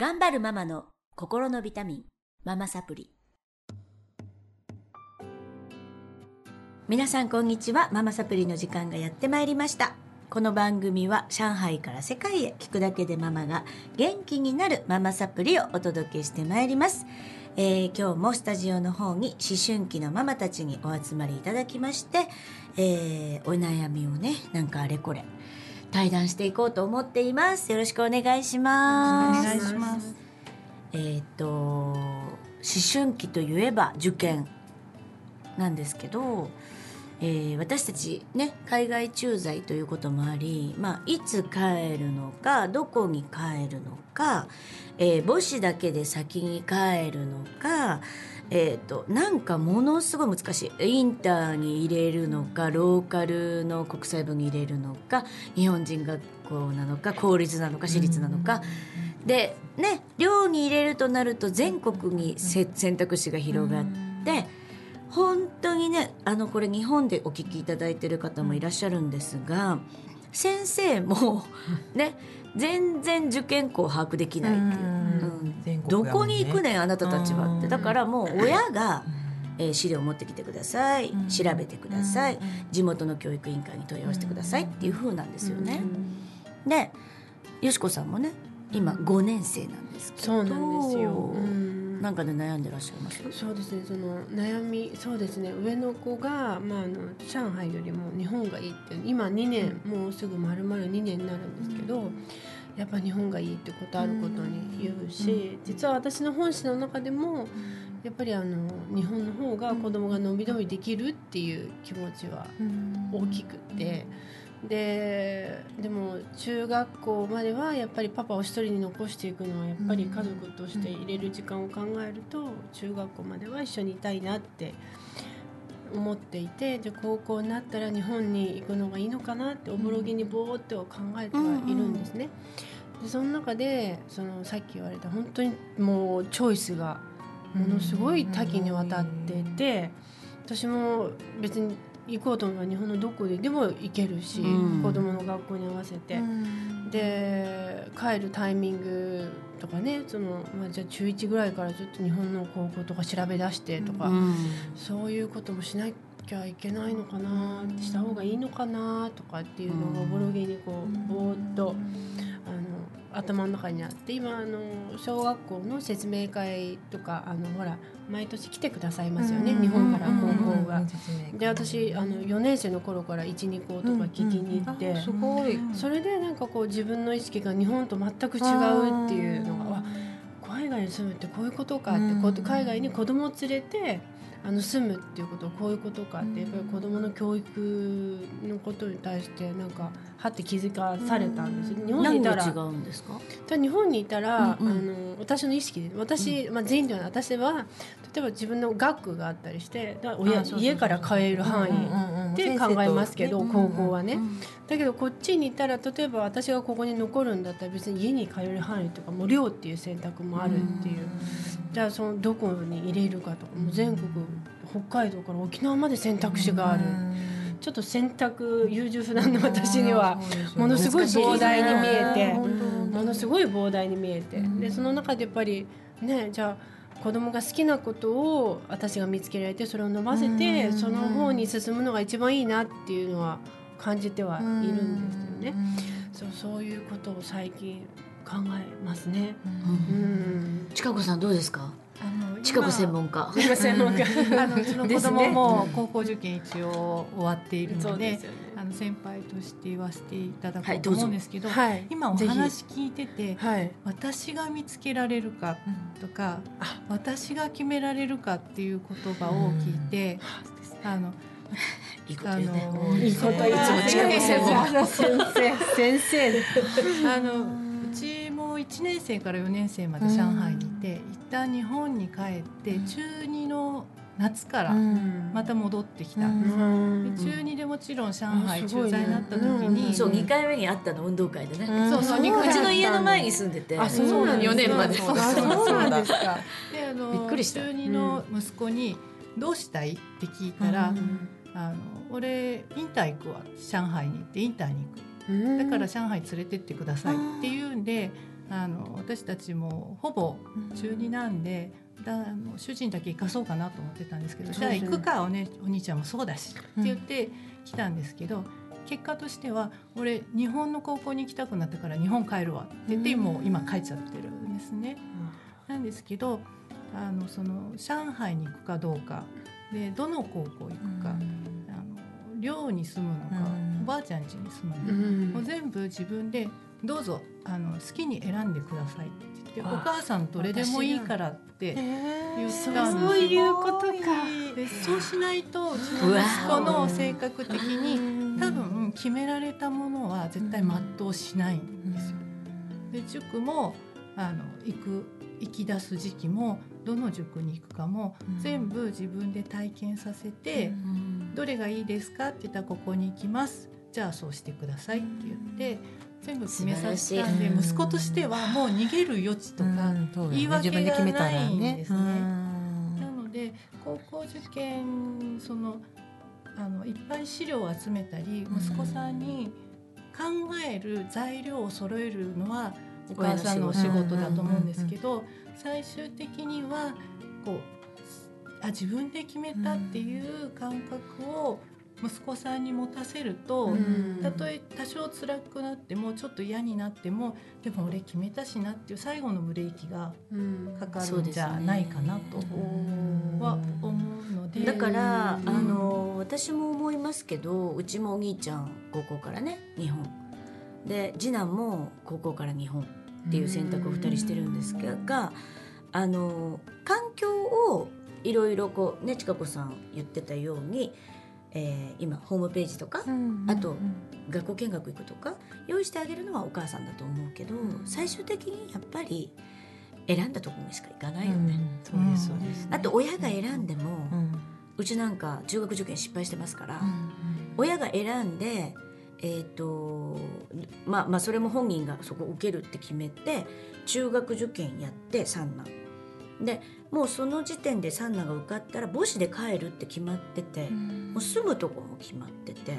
頑張るママの心のビタミン、ママサプリ。皆さんこんにちは。ママサプリの時間がやってまいりました。この番組は上海から世界へ聞くだけでママが元気になるママサプリをお届けしてまいります。えー今日もスタジオの方に思春期のママたちにお集まりいただきまして、えーお悩みをね、なんかあれこれ対談していこうと思っています。よろしくお願いします。お願いします。えーっと思春期といえば受験なんですけど、えー私たちね海外駐在ということもあり、まあ、いつ帰るのかどこに帰るのか、えー母子だけで先に帰るのか、えーっとなんかものすごい難しい。インターに入れるのかローカルの国際部に入れるのか日本人学校なのか公立なのか私立なのか。でね寮に入れるとなると全国にせ選択肢が広がって本当にねあのこれ日本でお聞きいただいてる方もいらっしゃるんですが先生もね全然受験校把握できないっていう、うん。全国どこに行くねんあなたたちはって。うん。だからもう親が、えー資料を持ってきてください。調べてください。地元の教育委員会に問い合わせてくださいっていう風なんですよね。でよしこさんもね今5年生なんですけど。そうなんですよ。うんなんかで悩んでらっしゃいます？そうですね。その悩み、そうですね。上の子が、まあ、あの上海よりも日本がいいって、今2年、もうすぐ丸々2年になるんですけど。やっぱ日本がいいってことあることに言うし、実は私の本心の中でも。やっぱりあの日本の方が子供が伸び伸びできるっていう気持ちは大きくって。ででも中学校まではやっぱりパパを一人に残していくのはやっぱり家族として入れる時間を考えると中学校までは一緒にいたいなって思っていてで高校になったら日本に行くのがいいのかなっておぼろげにぼーっと考えてはいるんですね。でその中でそのさっき言われた本当にもうチョイスがものすごい多岐にわたってて私も別に行こうと思えば日本のどこででも行けるし、うん。子供の学校に合わせて、で帰るタイミングとかねその、まあ、じゃあ中1ぐらいからちょっと日本の高校とか調べ出してとか、うん。そういうこともしなきゃいけないのかなした方がいいのかなとかっていうのがおぼろげにこうぼーっと。頭の中にあって今あの小学校の説明会とかあのほら毎年来てくださいますよね、日本から高校が。で私あの4年生の頃から12校とか聞きに行って、すごい。それでなんかこう自分の意識が日本と全く違うっていうのがわ海外に住むってこういうことかってこう海外に子供を連れてあの住むっていうことはこういうことかってやっぱり子供の教育のことに対してなんかはって気づかされたんです。よ。日本にいたら。何が違うんですか？ただ日本にいたら、うんうんあの私の意識で私、まあ、全員ではない。私は例えば自分の学区があったりして親家から帰れる範囲で考えますけど、高校はね、うんだけどこっちにいたら例えば私がここに残るんだったら別に家に通える範囲とかも寮っていう選択もあるっていう、じゃあそのどこに入れるかとかも全国北海道から沖縄まで選択肢がある、ちょっと選択優柔不断な私にはものすごい膨大に見えて。ものすごい膨大に見えて、でその中でやっぱりねじゃあ子供が好きなことを私が見つけられてそれを伸ばせて、その方に進むのが一番いいなっていうのは感じてはいるんですよね。そうそういうことを最近考えますね。うん。ちかこさんどうですか？あのちかこ専門家すいません、なんかあのうちの子供も高校受験一応終わっているので。あの先輩として言わせていただこうと思うんですけど、はい。今お話聞いててはい。私が見つけられるかとか、私が決められるかっていう言葉を聞いて、あのいいこと言うねいいこといつも近く専門家先生、先生。あのうちも1年生から4年生まで上海にいて、一旦日本に帰って中2の夏からまた戻ってきた。ん。です。うん。で中2でもちろん上海駐在になった時に、そう2回目に会ったの運動会でね。そうそう二回うちの家の前に住んでて。あ、そうなんです4年までそうあそうなんですか。であのびっくりした。中2の息子に「どうしたい?」って聞いたら「あの俺インター行くわ。上海に行ってインターに行く。だから上海連れてってください」って言うんであの私たちもほぼ中2なんで、だあの主人だけ行かそうかなと思ってたんですけど、じゃあ行くかお,、ね、お兄ちゃんもそうだしって言って来たんですけど、結果としては俺日本の高校に行きたくなったから日本帰るわって言ってもう今帰っちゃってるんですね。なんですけどあのその上海に行くかどうかでどの高校行くか、寮に住むのか、おばあちゃん家に住むのか、もう全部自分でどうぞあの好きに選んでくださいって言ってお母さんどれでもいいからって言ったんですそういうことか。でそうしないとうちの息子の性格的に多分決められたものは絶対全うしないんですよ。で塾もあの行く行き出す時期もどの塾に行くかも、全部自分で体験させて、どれがいいですかって言ったらここに行きます。じゃあそうしてくださいって言って全部決めさせたんで息子としてはもう逃げる余地とか言い訳がないんですね。なので高校受験そのあのいっぱい資料を集めたり息子さんに考える材料を揃えるのはお母さんのお仕事だと思うんですけど最終的にはこうあ自分で決めたっていう感覚を息子さんに持たせると、たとえ多少辛くなってもちょっと嫌になってもでも俺決めたしなっていう最後のブレーキがかかるんじゃないかなとは思うので。だから、あの私も思いますけどうちもお兄ちゃん高校からね日本。で次男も高校から日本っていう選択を2人してるんですが、あの環境をいろいろこうね千佳子さん言ってたように、えー今ホームページとか、あと学校見学行くとか用意してあげるのはお母さんだと思うけど、最終的にやっぱり選んだところにしか行かないよね。そうですそうです。あと親が選んでも、うん。うちなんか中学受験失敗してますから、親が選んでえーとまあまあそれも本人がそこ受けるって決めて中学受験やって三男。でもうその時点で三男が受かったら母子で帰るって決まってて、もう住むとこも決まってて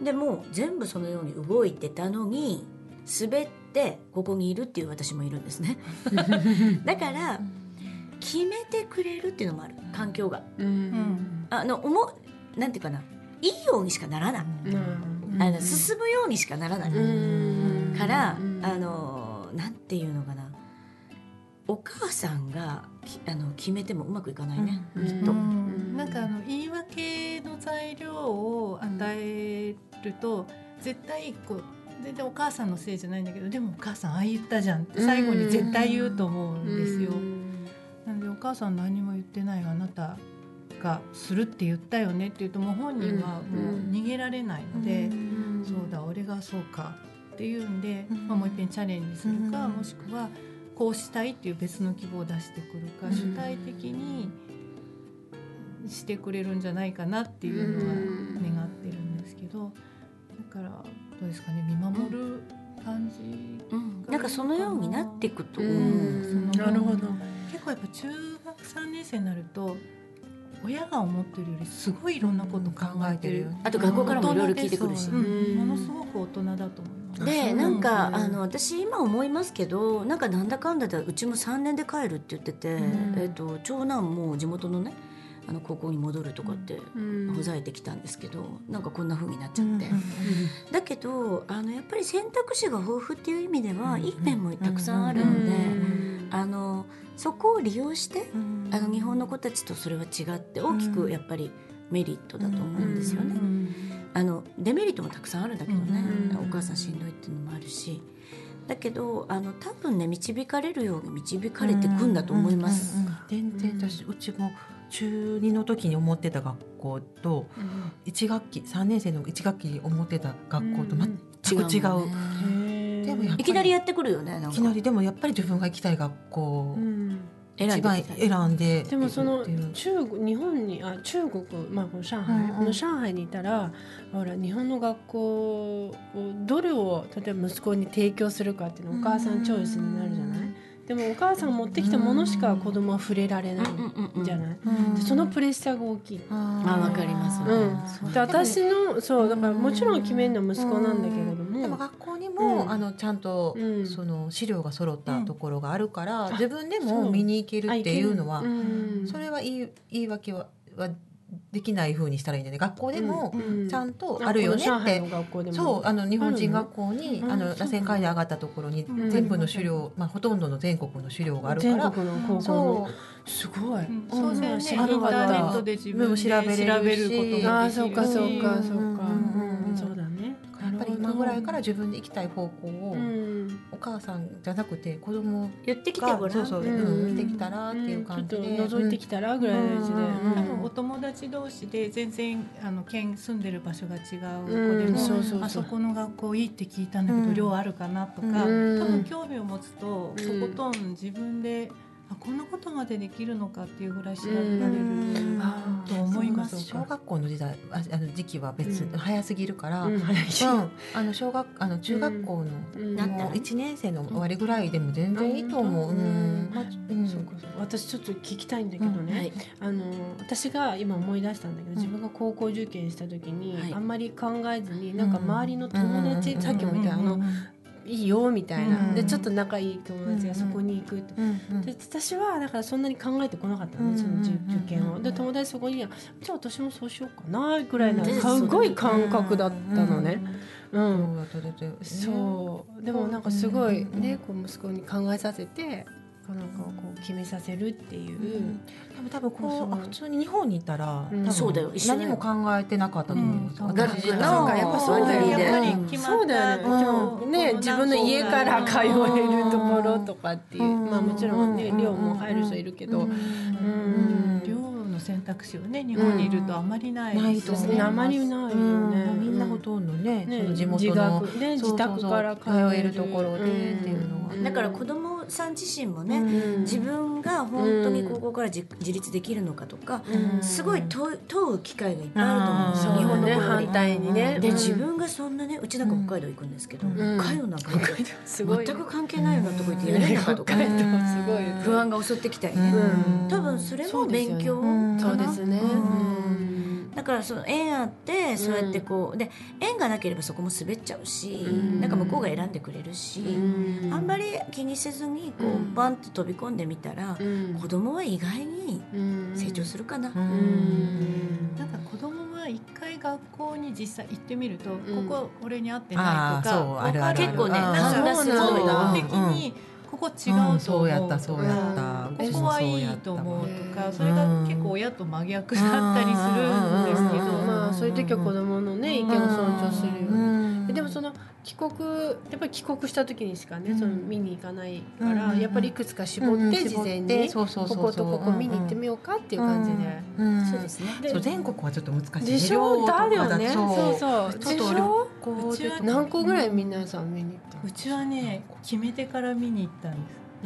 でもう全部そのように動いてたのに滑ってここにいるっていう私もいるんですね。だから決めてくれるっていうのもある環境が。うん。あの思うなんていうかないいようにしかならない、あの進むようにしかならない、から、あのなんていうのかなお母さんがきあの決めてもうまくいかないね、きっと。うん。なんかあの言い訳の材料を与えると絶対こう全然お母さんのせいじゃないんだけどでもお母さんああ言ったじゃんって最後に絶対言うと思うんですよ。なのでお母さん何も言ってないあなたがするって言ったよねって言うともう本人はもう逃げられないので、そうだ俺がそうかっていうんで、まあ、もう一遍チャレンジするか、もしくはこうしたいっていう別の希望を出してくるか、主体的にしてくれるんじゃないかなっていうのは願ってるんですけどだからどうですかね見守る感じうん。な。んかそのようになっていくと。思う。うん。なるほど。結構やっぱ中学3年生になると親が思ってるよりすごいいろんなこと考えてる、あと学校からもいろいろ聞いてくるし。ものすごく大人だと思います。でうなんか、うんあの私今思いますけどなんかなんだかんだでうちも3年で帰るって言ってて、うん。えっと長男も地元のねあの高校に戻るとかってほざいてきたんですけど、なんかこんな風になっちゃって、だけどあのやっぱり選択肢が豊富っていう意味では、いい面もたくさんあるので、あのそこを利用して、あの日本の子たちとそれは違って大きくやっぱりメリットだと思うんですよね。あのデメリットもたくさんあるんだけどね、うんお母さんしんどいっていうのもあるし。だけどあの多分ね導かれるように導かれていくんだと思います。全然私うちも中二の時に思ってた学校と一学期三年生の一学期に思ってた学校と全く違う。もんね。でもいきなりやってくるよねいきなりでもやっぱり自分が行きたい学校選んで選んででもその中国日本にあ中国まあこの上海、この上海にいたらほら日本の学校をどれを例えば息子に提供するかっていうのお母さんチョイスになるじゃない、でもお母さんが持ってきたものしか子供は触れられないじゃない、でそのプレッシャーが大きい。あわかります。うん、で私のそうだからもちろん決めるのは息子なんだけれども、でも学校にも、うん。あのちゃんと、うん。その資料が揃ったところがあるから、ん。自分でも見に行けるっていうのは、うん。それは言い言い訳ははできない風にしたらいいんだよね。学校でもうんちゃんとあるよねって、この上海の学校でもそうあの日本人学校に、うん。あの螺旋階段上がったところにん。全部の資料、まあ、ほとんどの全国の資料があるから全国の高校の。そう。すごい、うん。そうだよね、知インターネットで自分で調調べれるし。べることができるし。ああそうかそうかそうか、今ぐらいから自分で行きたい方向を、うん。お母さんじゃなくて子供言ってきてごらん。そうそう、ううんん、見てきたらっていう感じで、ちょっと覗いてきたらぐらいのやつで、うん。多分お友達同士で全然あの県住んでる場所が違う子でうん。も、そうそうそう。あそこの学校いいって聞いたんだけど、うん。寮あるかなとか、うん。多分興味を持つと、うん。とことん自分であこんなことまでできるのかっていうぐらい調べられる、と思います小学校の時代ああの時期は別、うん早すぎるから、うんうんあの小学あの中学校の、一年生の終わりぐらいでも全然いいと思う。私ちょっと聞きたいんだけどね、はい。あの私が今思い出したんだけど、ん。自分が高校受験した時に、はい。あんまり考えずになんか周りの友達、うん。さっきも言ったあの、うんいいよみたいな、うん。でちょっと仲いい友達がそこに行くと。うんうん。で私はだからそんなに考えてこなかったのね、その受受験を。で友達そこに「じゃあ私もそうしようかな」ぐらいなうんすごい感覚だったのね。ううんん。そうでもなんかすごいうんねこう息子に考えさせてなんかこう決めさせるっていう。でも多分こそうう。あ普通に日本にいたら、うん。多分そうだよ何も考えてなかったと思います。うん。私そうそう。かやっぱそうだよね。そうだよね、うん。ね自分の家から通えるところとかっていう、う。ん。まあもちろんねうん。寮も入る人いるけど、うん。うん。寮の選択肢はね。日本にいるとあまりないですよね。あまりないよね。うん。みんなほとんどね、ねその地元自の学ねそうそうそう。自宅から通えるところでっていうのは。うん。だから子供さん自身もね、うん。自分が本当にここから自自立できるのかとか、うん。すごい問う問う機会がいっぱいあると思うんですよ、うん日本の反対にね。で、うん。自分がそんなねうちなん。か北海道行くんですけど、うん。北海道なんか全く関係ないようなとこ行ってやれるのかとか、不安が襲ってきたりね、うん。多分それも勉強うん。かな、そうですね、からその縁あってそうやってこう、で縁がなければそこも滑っちゃうし、うん。なんか向こうが選んでくれるし、うん。あんまり気にせずにこう、うん。バンと飛び込んでみたら、うん。子供は意外に成長するかな、うん。なんか子供は一回学校に実際行ってみると、ん。ここ俺に合ってあないとかあ結構ねうん。判断するそうのなんだ本能的にここ違うと思う。とか、そうやったそうやった。ここはいいと思うとかそれが結構親と真逆だったりするんですけど、うんまあそういう時は子供のね意見を尊重するよね。うんでもその帰国やっぱり帰国した時にしかね、うん。その見に行かないから、うんやっぱりいくつか絞って、うん事前にそうそうそうそう。こことここ見に行ってみようかっていう感じで。うんそうですね。でそう全国はちょっと難しい。ねでしょ？寮とかだよね。そうそう。ちょっと何個ぐらい皆さん見に行ったうちはね決めてから見に行ったんで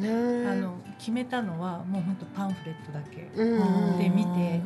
す、あの決めたのはもう本当パンフレットだけ、うんで見て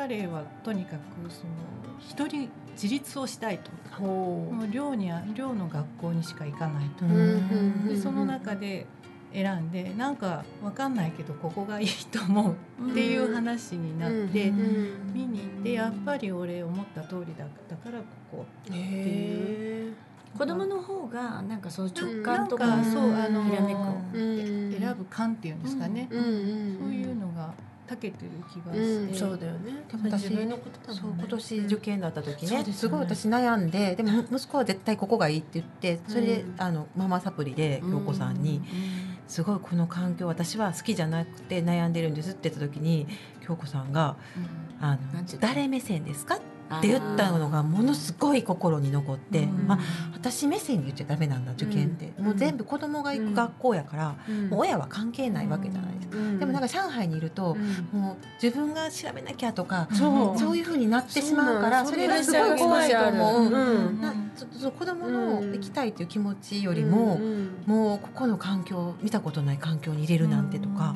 彼はとにかくその一人自立をしたいと。ほもう寮には寮の学校にしか行かないと、う。うんでその中で選んでなんかわかんないけどここがいいと思うっていう話になって、見に行ってやっぱり俺思った通りだったからここへ子供の方がなんかその直感とかかそうあのひらめくー選ぶ感っていうんですかね、うんうん。そういうのが長けてる気がうんして、そうだよね。でも私自分のことだそうもんね。今年受験だった時ね。すごい私悩んででも 息子は絶対ここがいいって言ってそれで、うん。あのママサプリで京子さんに「すごいこの環境私は好きじゃなくて悩んでるんです」って言った時に京子さんが「あの誰目線ですか?」って言ったのがものすごい心に残って、うん。まあ、私目線で言っちゃダメなんだ受験って、うん。もう全部子供が行く学校やから、もう親は関係ないわけじゃないですか。でもなんか上海にいると、もう自分が調べなきゃとか、そう。いうふうになってしまうからそれがすごい怖いと思う。なちょっと子供の行きたいという気持ちよりも、もうここの環境見たことない環境に入れるなんてとか、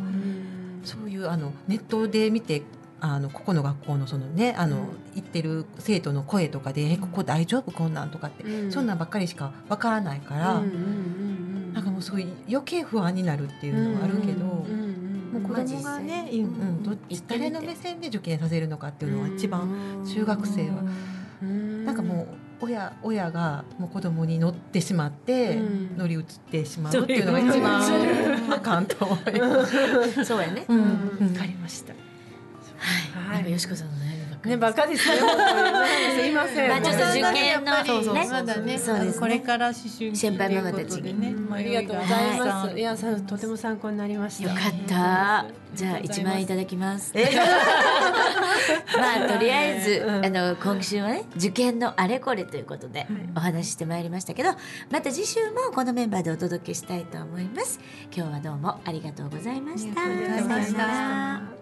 そういうあのネットで見てあのここの学校のそのねあの、うん。行ってる生徒の声とかで「えここ大丈夫？こんなん」とかって、そんなんばっかりしかわからないから、なんかもうすごい余計不安になるっていうのはあるけど、もう子供がね、うんう誰の目線で受験させるのかっていうのは一番中学生は、なんかもう親親がもう子供に乗ってしまって乗り移ってしまうっていうのが一番あかんと思います。そうやね。わ、かりました。はい。なんかよしこさんの悩みねバカですね。すいません。まあちょっと受験のそうそうまだね、そうですこれから思春期先輩ママたちにね、ありがとうございます。いやさとても参考になりました。よかった。じゃあ一万円いただきます。まあとりあえず あの今週はね受験のあれこれということでお話ししてまいりましたけど、また次週もこのメンバーでお届けしたいと思います。今日はどうもありがとうございました。ありがとうございました。